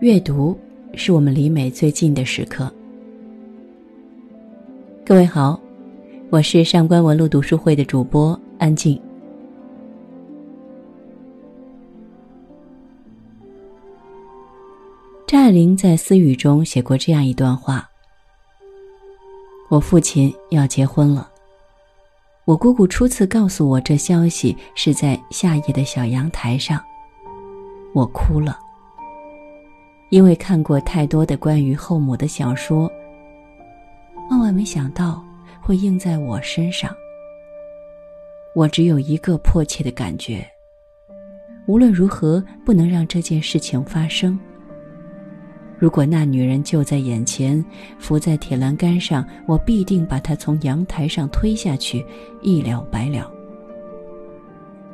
阅读是我们离美最近的时刻。各位好，我是上官文露读书会的主播安静。张爱玲在私语中写过这样一段话：“我父亲要结婚了。我姑姑初次告诉我这消息是在夏夜的小阳台上，我哭了，因为看过太多的关于后母的小说，万万没想到会应在我身上。我只有一个迫切的感觉：无论如何不能让这件事情发生。”如果那女人就在眼前，伏在铁栏杆上，我必定把她从阳台上推下去，一了百了。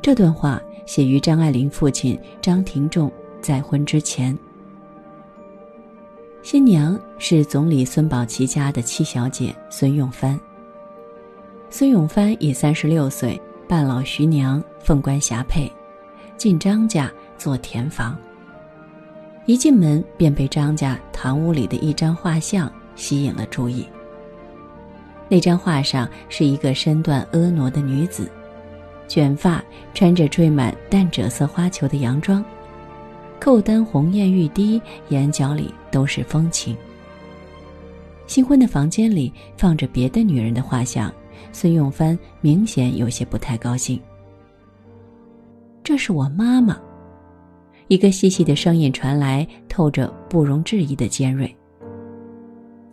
这段话写于张爱玲父亲张廷仲再婚之前。新娘是总理孙宝琦家的七小姐孙永帆。孙永帆已三十六岁，半老徐娘，凤冠霞帔，进张家做田房。一进门便被张家堂屋里的一张画像吸引了注意。那张画上是一个身段婀娜的女子，卷发，穿着缀满淡赭色花球的洋装，扣单红艳欲滴，眼角里都是风情。新婚的房间里放着别的女人的画像，孙永帆明显有些不太高兴。这是我妈妈。一个细细的声音传来，透着不容置疑的尖锐。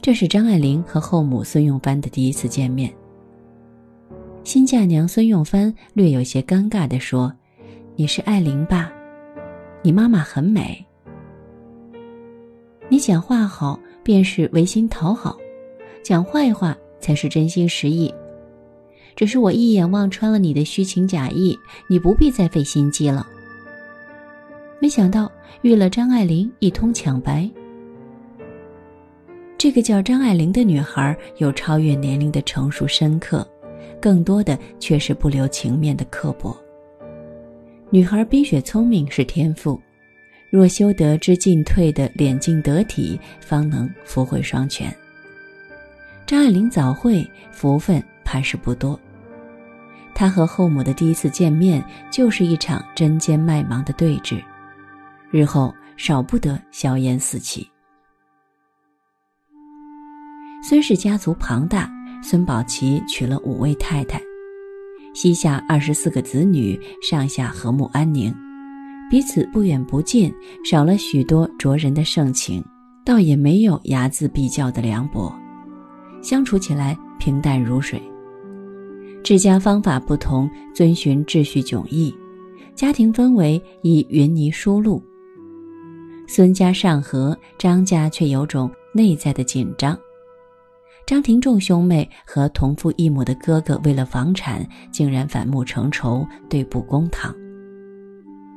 这是张爱玲和后母孙永帆的第一次见面。新嫁娘孙永帆略有些尴尬地说：“你是爱玲吧？你妈妈很美。你讲话好，便是违心讨好；讲坏话才是真心实意。只是我一眼望穿了你的虚情假意，你不必再费心机了。”没想到遇了张爱玲，一通抢白。这个叫张爱玲的女孩有超越年龄的成熟深刻，更多的却是不留情面的刻薄。女孩冰雪聪明是天赋，若修得之进退的敛尽得体，方能福慧双全。张爱玲早慧，福分怕是不多。她和后母的第一次见面，就是一场针尖麦芒的对峙。日后少不得硝烟四起。孙氏家族庞大，孙宝琦娶了五位太太，膝下二十四个子女，上下和睦安宁，彼此不远不近，少了许多灼人的盛情，倒也没有睚眦必较的凉薄，相处起来平淡如水。治家方法不同，遵循秩序迥异，家庭氛围亦云泥疏路。孙家尚和，张家却有种内在的紧张。张廷仲兄妹和同父异母的哥哥为了房产，竟然反目成仇，对簿公堂。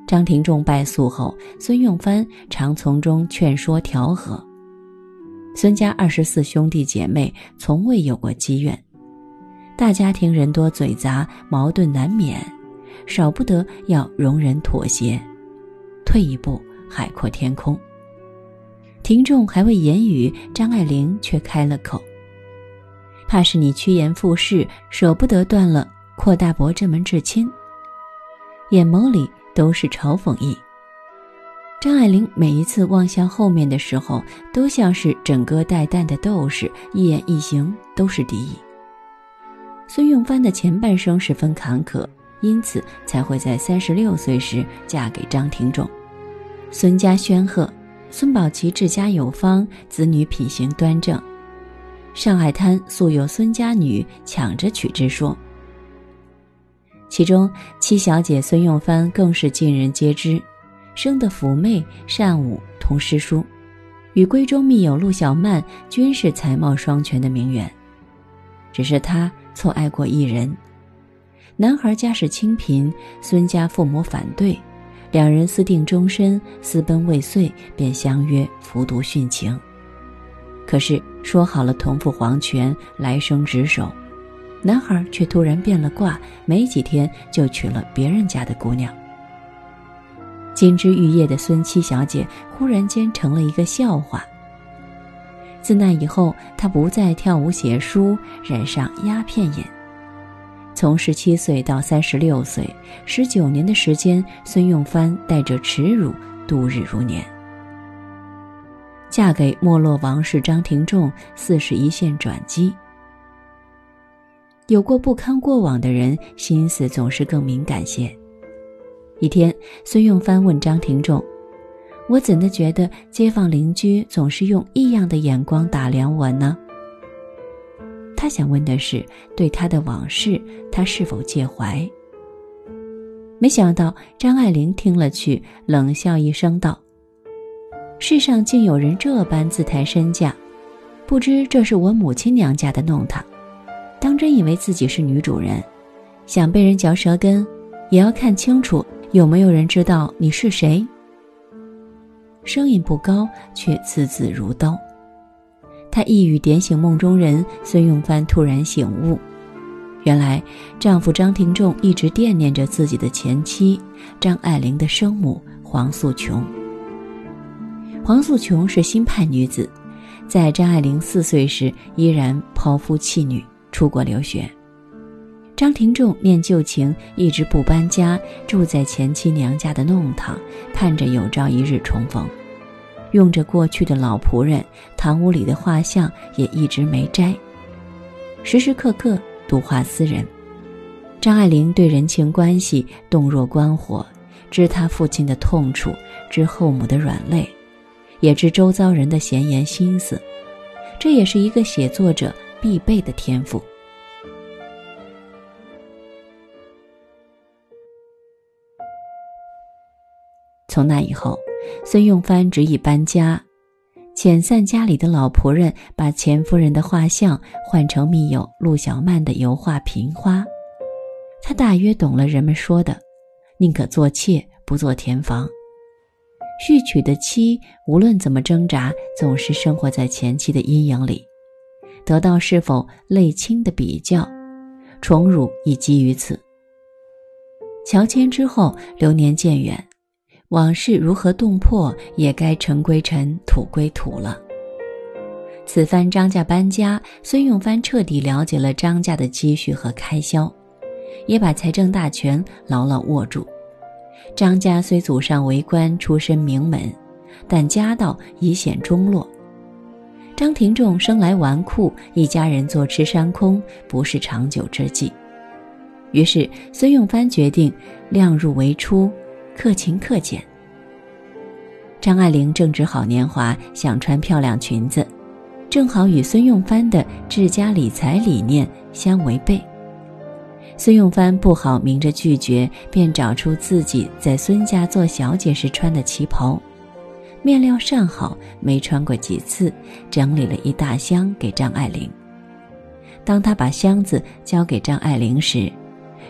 张廷仲败诉后，孙用帆常从中劝说调和。孙家二十四兄弟姐妹从未有过积怨，大家庭人多嘴杂，矛盾难免，少不得要容忍妥协。退一步。海阔天空。听众还未言语，张爱玲却开了口：“怕是你趋炎附势，舍不得断了阔大伯这门至亲。”眼眸里都是嘲讽意。张爱玲每一次望向后面的时候，都像是整个带弹的斗士，一言一行都是敌意。孙永帆的前半生十分坎坷，因此才会在三十六岁时嫁给张廷仲。孙家煊赫，孙宝琦治家有方，子女品行端正。上海滩素有孙家女抢着娶之说。其中七小姐孙永帆更是尽人皆知，生得妩媚善舞，通诗书，与闺中密友陆小曼均是才貌双全的名媛。只是她错爱过一人，男孩家世清贫，孙家父母反对。两人私定终身，私奔未遂，便相约服毒殉情。可是说好了同赴黄泉，来生执手，男孩却突然变了卦，没几天就娶了别人家的姑娘。金枝玉叶的孙七小姐忽然间成了一个笑话。自那以后，她不再跳舞写书，染上鸦片瘾。从十七岁到三十六岁，十九年的时间，孙用帆带着耻辱度日如年。嫁给没落王室张廷仲，似是一线转机。有过不堪过往的人，心思总是更敏感些。一天，孙用帆问张廷仲：“我怎的觉得街坊邻居总是用异样的眼光打量我呢？”他想问的是，对他的往事，他是否介怀？没想到张爱玲听了去，冷笑一声道：“世上竟有人这般自抬身价，不知这是我母亲娘家的弄堂。当真以为自己是女主人，想被人嚼舌根，也要看清楚有没有人知道你是谁。”声音不高，却字字如刀。他一语点醒梦中人，孙用帆突然醒悟，原来丈夫张廷仲一直惦念着自己的前妻张爱玲的生母黄素琼。黄素琼是新派女子，在张爱玲四岁时依然抛夫弃女出国留学。张廷仲念旧情，一直不搬家，住在前妻娘家的弄堂，盼着有朝一日重逢。用着过去的老仆人，堂屋里的画像也一直没摘。时时刻刻独画思人。张爱玲对人情关系洞若观火，知他父亲的痛楚，知后母的软肋，也知周遭人的闲言心思。这也是一个写作者必备的天赋。从那以后。孙用帆执意搬家，遣散家里的老仆人，把钱夫人的画像换成密友陆小曼的油画瓶花。他大约懂了人们说的：“宁可做妾，不做田房。”续娶的妻无论怎么挣扎，总是生活在前妻的阴影里，得到是否类亲的比较，宠辱亦基于此。乔迁之后，流年渐远。往事如何洞破，也该尘归尘，土归土了。此番张家搬家，孙用帆彻底了解了张家的积蓄和开销，也把财政大权牢牢握住。张家虽祖上为官，出身名门，但家道已显中落。张廷仲生来纨绔，一家人坐吃山空，不是长久之计。于是孙用帆决定量入为出。克勤克俭。张爱玲正值好年华，想穿漂亮裙子，正好与孙用帆的治家理财理念相违背。孙用帆不好明着拒绝，便找出自己在孙家做小姐时穿的旗袍，面料上好，没穿过几次，整理了一大箱给张爱玲。当他把箱子交给张爱玲时，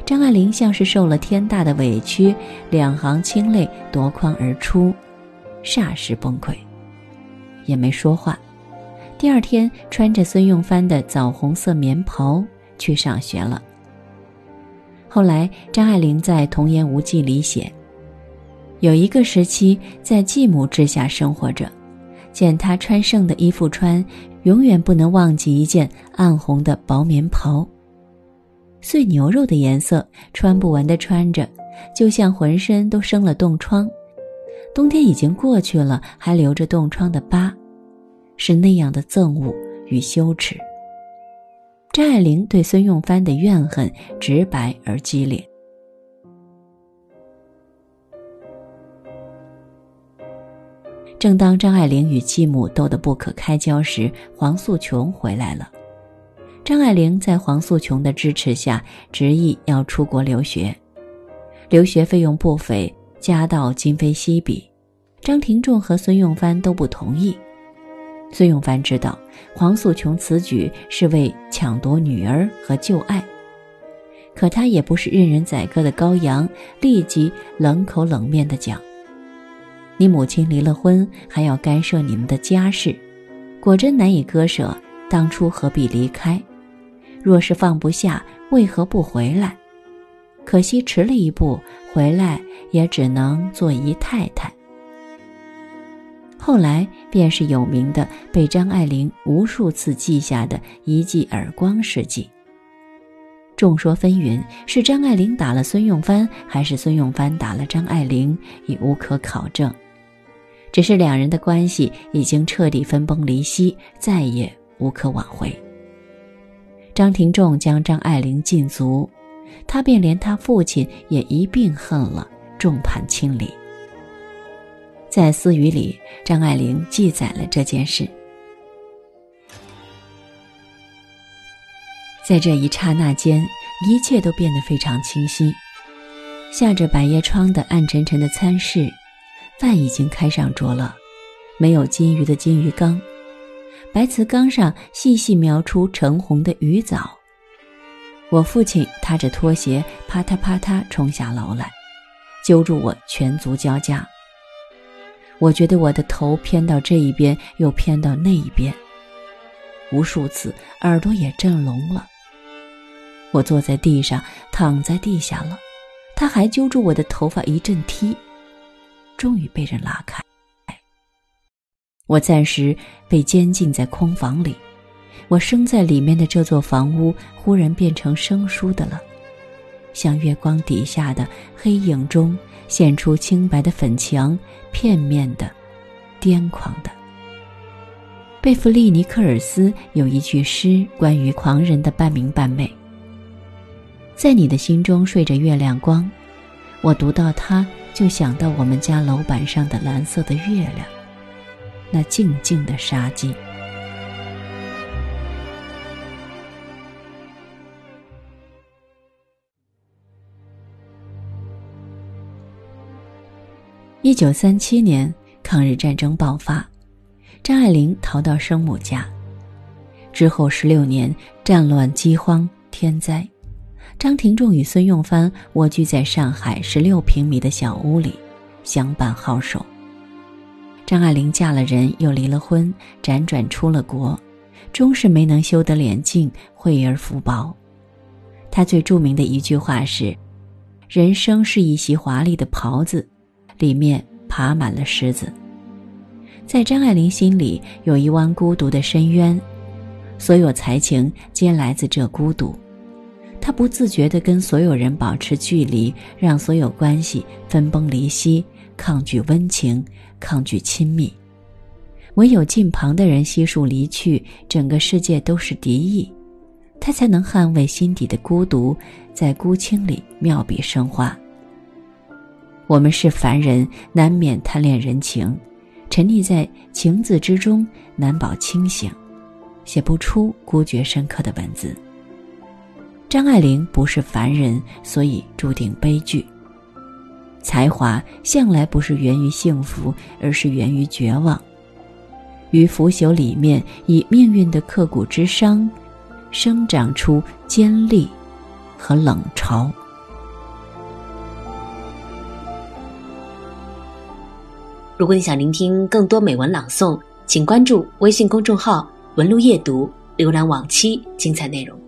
张爱玲像是受了天大的委屈，两行清泪夺眶而出，霎时崩溃，也没说话。第二天，穿着孙用帆的枣红色棉袍去上学了。后来，张爱玲在《童言无忌》里写：“有一个时期，在继母之下生活着，见她穿剩的衣服穿，永远不能忘记一件暗红的薄棉袍。”碎牛肉的颜色，穿不完的穿着，就像浑身都生了冻疮。冬天已经过去了，还留着冻疮的疤，是那样的憎恶与羞耻。张爱玲对孙用帆的怨恨直白而激烈。正当张爱玲与继母斗得不可开交时，黄素琼回来了。张爱玲在黄素琼的支持下，执意要出国留学，留学费用不菲，家道今非昔比。张廷仲和孙用帆都不同意。孙用帆知道黄素琼此举是为抢夺女儿和旧爱，可他也不是任人宰割的羔羊，立即冷口冷面地讲：“你母亲离了婚，还要干涉你们的家事，果真难以割舍。当初何必离开？”若是放不下，为何不回来？可惜迟了一步，回来也只能做姨太太。后来便是有名的被张爱玲无数次记下的一记耳光事迹。众说纷纭，是张爱玲打了孙用帆，还是孙用帆打了张爱玲，已无可考证。只是两人的关系已经彻底分崩离析，再也无可挽回。张廷仲将张爱玲禁足，他便连他父亲也一并恨了，众叛亲离。在私语里，张爱玲记载了这件事。在这一刹那间，一切都变得非常清晰。下着百叶窗的暗沉沉的餐室，饭已经开上桌了，没有金鱼的金鱼缸，白瓷缸上细细描出橙红的鱼藻。我父亲踏着拖鞋，啪嗒啪嗒冲下楼来，揪住我全足交加。我觉得我的头偏到这一边，又偏到那一边，无数次耳朵也震聋了。我坐在地上，躺在地下了，他还揪住我的头发一阵踢，终于被人拉开。我暂时被监禁在空房里，我生在里面的这座房屋忽然变成生疏的了，像月光底下的黑影中。现出清白的粉墙，片面的，癫狂的。贝弗利·尼克尔斯有一句诗，关于狂人的半明半昧。在你的心中睡着月亮光，我读到它，就想到我们家楼板上的蓝色的月亮，那静静的杀机。一九三七年，抗日战争爆发，张爱玲逃到生母家。之后十六年，战乱、饥荒、天灾，张廷仲与孙用帆蜗居在上海十六平米的小屋里，相伴好守。张爱玲嫁了人，又离了婚，辗转出了国，终是没能修得脸净，惠而福薄。她最著名的一句话是：“人生是一袭华丽的袍子。”里面爬满了虱子。在张爱玲心里有一湾孤独的深渊，所有才情皆来自这孤独。他不自觉地跟所有人保持距离，让所有关系分崩离析，抗拒温情，抗拒亲密。唯有近旁的人悉数离去，整个世界都是敌意，他才能捍卫心底的孤独，在孤清里妙笔生花。我们是凡人，难免贪恋人情，沉溺在情字之中，难保清醒，写不出孤绝深刻的文字。张爱玲不是凡人，所以注定悲剧。才华向来不是源于幸福，而是源于绝望，于腐朽里面，以命运的刻骨之伤，生长出尖利和冷嘲。如果你想聆听更多美文朗诵，请关注微信公众号“文路夜读”，浏览往期精彩内容。